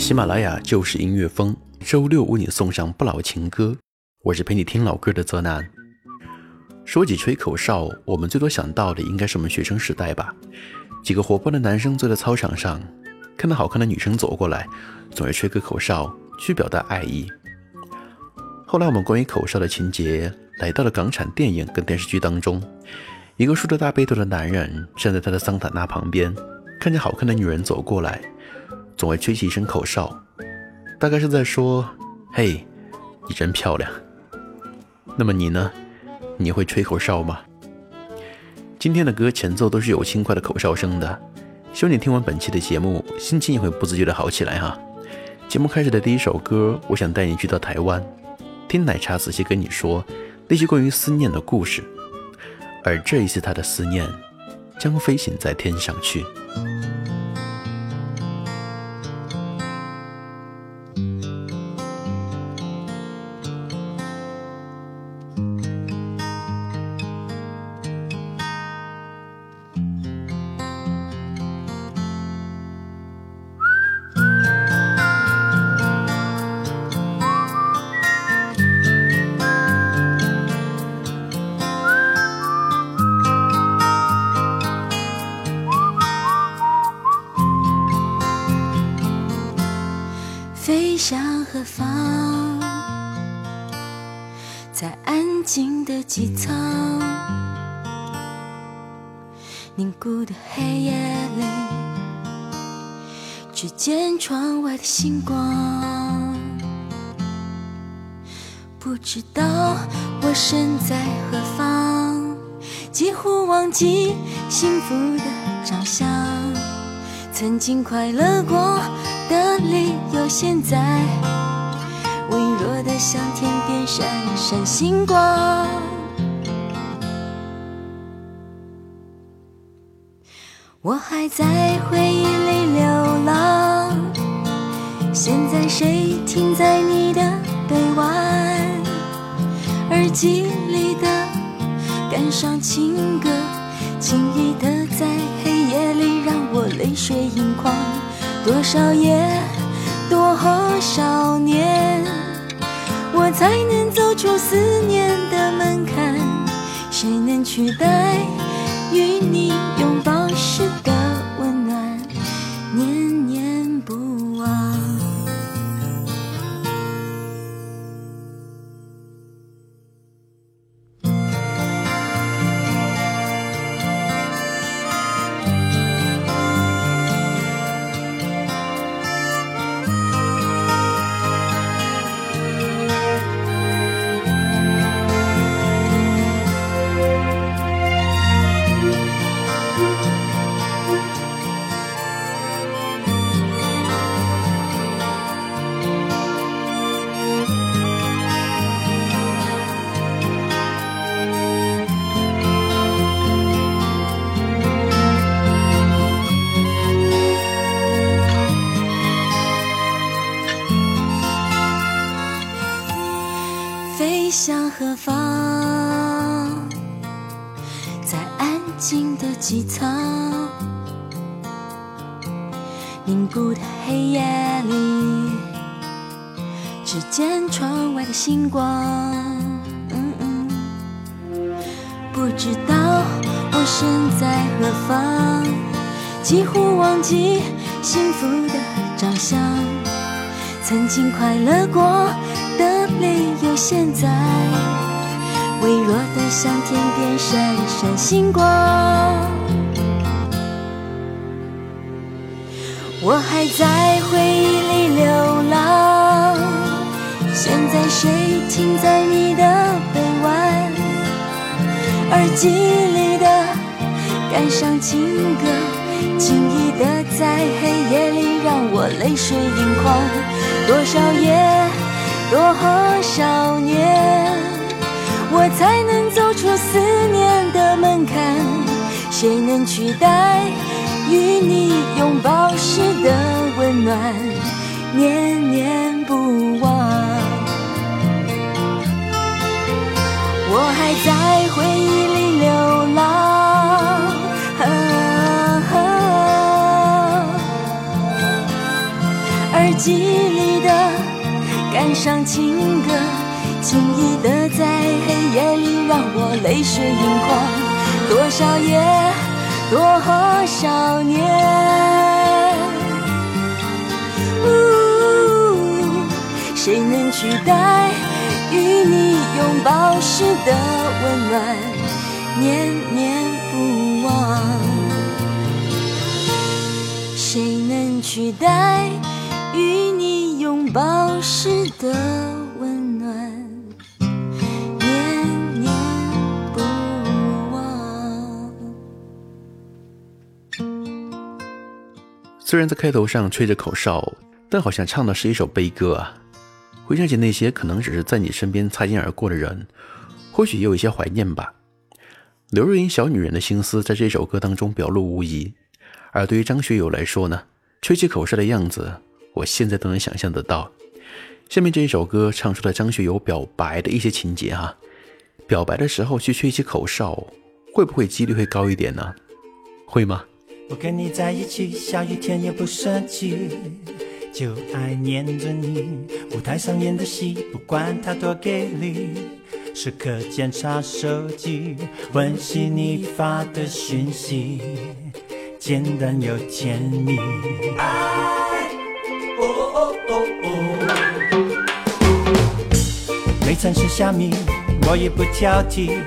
喜马拉雅就是音乐风，周六为你送上不老情歌。我是陪你听老歌的泽南。说起吹口哨，我们最多想到的应该是我们学生时代吧。几个活泼的男生坐在操场上，看到好看的女生走过来，总是吹个口哨去表达爱意。后来，我们关于口哨的情节来到了港产电影跟电视剧当中。一个梳着大背头的男人站在他的桑塔纳旁边，看着好看的女人走过来。总会吹起一声口哨，大概是在说：“嘿，你真漂亮。”那么你呢？你会吹口哨吗？今天的歌前奏都是有轻快的口哨声的，希望你听完本期的节目，心情也会不自觉的好起来哈。节目开始的第一首歌，我想带你去到台湾，听奶茶仔细跟你说那些关于思念的故事，而这一次他的思念将飞行在天上去。机舱，凝固的黑夜里，只见窗外的星光。不知道我身在何方，几乎忘记幸福的长相。曾经快乐过的理由，现在微弱的像天边闪闪星光。我还在回忆里流浪，现在谁停在你的臂弯？耳机里的感伤情歌，轻易的在黑夜里让我泪水盈眶。多少夜，多少年，我才能走出思念的门槛？谁能取代与你？凝固的黑夜里，只见窗外的星光。不知道我身在何方，几乎忘记幸福的长相。曾经快乐过的理由，现在微弱的像天边闪闪星光。我还在回忆里流浪，现在谁停在你的臂弯？耳机里的感伤情歌，轻易的在黑夜里让我泪水盈眶。多少夜，多少年，我才能走出思念的门槛？谁能取代？与你拥抱时的温暖，念念不忘。我还在回忆里流浪，啊耳机里的感伤情歌，轻易的在黑夜里让我泪水盈眶。多少夜？多少年，呜，谁能取代与你拥抱时的温暖，念念不忘？谁能取代与你拥抱时的？虽然在开头上吹着口哨，但好像唱的是一首悲歌啊。回想起那些可能只是在你身边擦肩而过的人，或许也有一些怀念吧。刘若英小女人的心思，在这首歌当中表露无遗。而对于张学友来说呢，吹起口哨的样子，我现在都能想象得到。下面这一首歌唱出了张学友表白的一些情节哈。表白的时候去吹起口哨，会不会几率会高一点呢？会吗？我跟你在一起，下雨天也不生气，就爱粘着你。舞台上演的戏，不管它多给力，时刻检查手机，温习你发的讯息，简单又甜蜜。爱，哦哦哦哦哦。每餐吃虾米，我也不挑剔，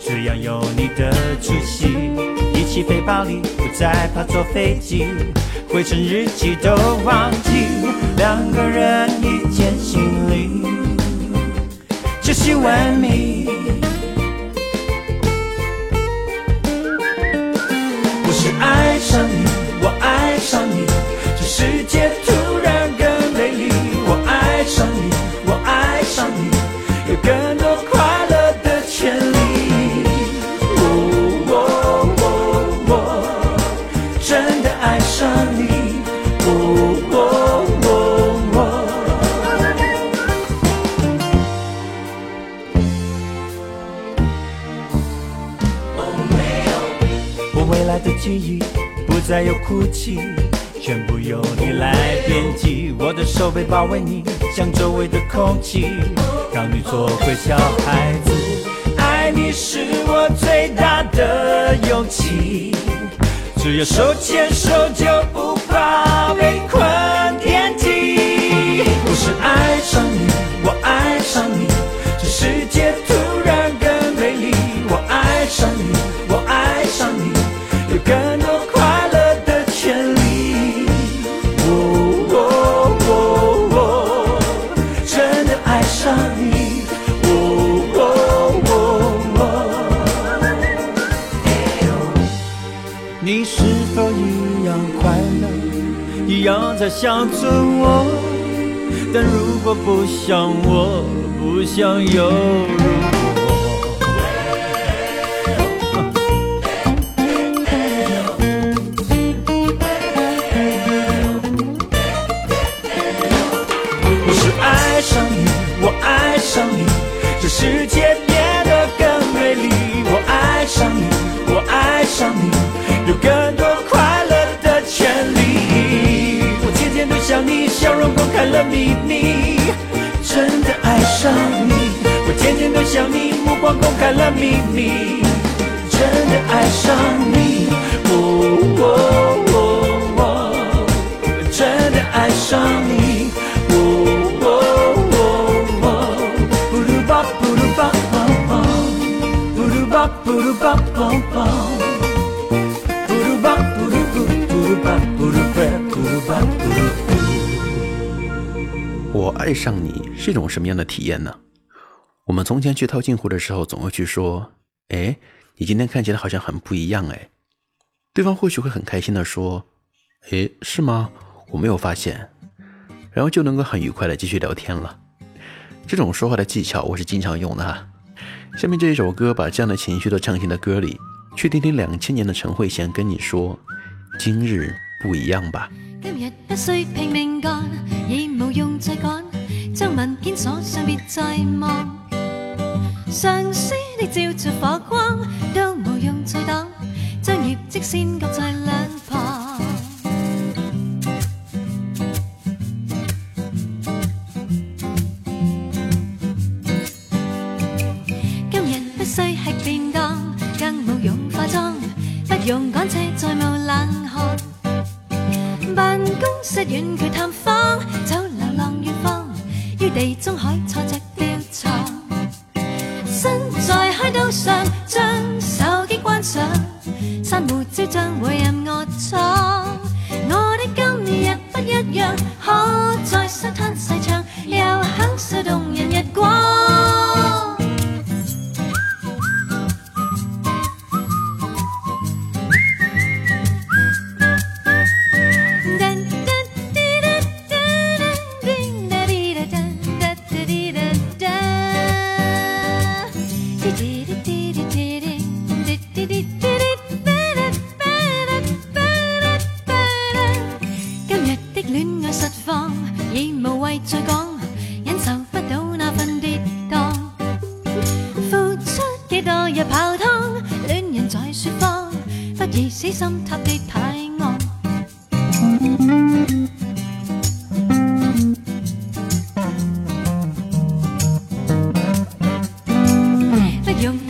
只要有你的出席。起飞巴黎，不再怕坐飞机，回程日期都忘记，两个人一间行李，就是完美。被包围，你像周围的空气，让你做回小孩子。爱你是我最大的勇气，只要手牵手就不怕被困。想我，但如果不想，我不想有。了秘密，真的爱上你，我天天都想你，目光公开了秘密，真的爱上你，哦哦哦哦，真的爱上你，哦哦哦哦，嘟嘟吧嘟嘟吧吧吧，嘟嘟吧嘟嘟吧吧吧，嘟嘟吧嘟嘟嘟嘟嘟吧。爱上你是一种什么样的体验呢？我们从前去套近乎的时候，总会去说：“哎，你今天看起来好像很不一样哎。”对方或许会很开心地说：“哎，是吗？我没有发现。”然后就能够很愉快地继续聊天了。这种说话的技巧我是经常用的哈。下面这一首歌把这样的情绪都唱进了歌里，去听听两千年的陈慧娴跟你说：“今日不一样吧。”今日不需拼命干，用再将文件锁上，别再望。上司的照着火光都无用再挡，将业绩先搁在两旁。今日不需吃便当，更无用化妆，不用赶车再冒冷汗。办公室远距探访。地中海，坐在。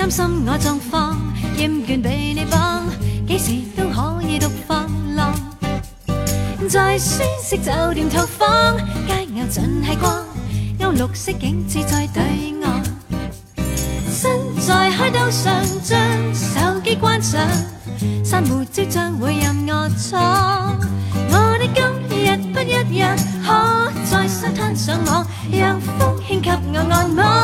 担心我状况，厌倦被你绑，几时都可以独放浪。在舒适酒店套房，街牛尽系光，欧绿色景致在对岸。身在海岛上，将手机关上，珊瑚礁将会任我闯。我的今日不一日，可在沙滩上网，让风轻给我按摩。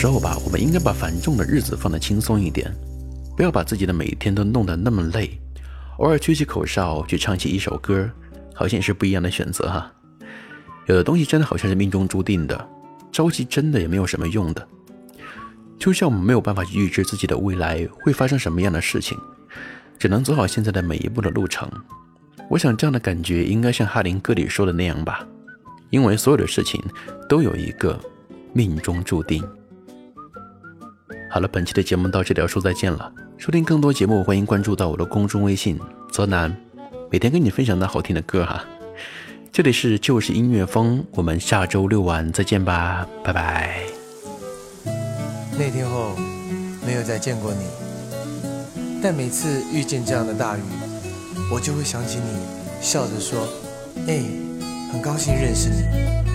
时候吧，我们应该把繁重的日子放得轻松一点，不要把自己的每天都弄得那么累。偶尔吹起口哨，去唱起一首歌，好像也是不一样的选择哈。有的东西真的好像是命中注定的，着急真的也没有什么用的。就像我们没有办法预知自己的未来会发生什么样的事情，只能走好现在的每一步的路程。我想这样的感觉应该像哈林歌里说的那样吧，因为所有的事情都有一个命中注定。好了，本期的节目到这里要说再见了。收听更多节目，欢迎关注到我的公众微信“泽南”，每天跟你分享的好听的歌哈。这里是就是音乐风，我们下周六晚再见吧，拜拜。那天后没有再见过你，但每次遇见这样的大雨，我就会想起你，笑着说：“哎，很高兴认识你。”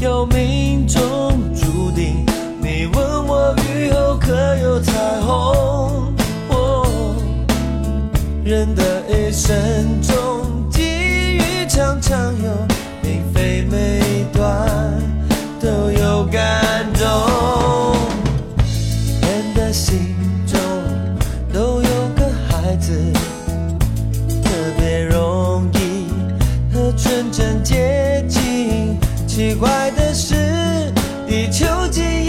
有命中注定？你问我雨后可有彩虹？哦，人的一生中，机遇常常有，并非每段都有感。do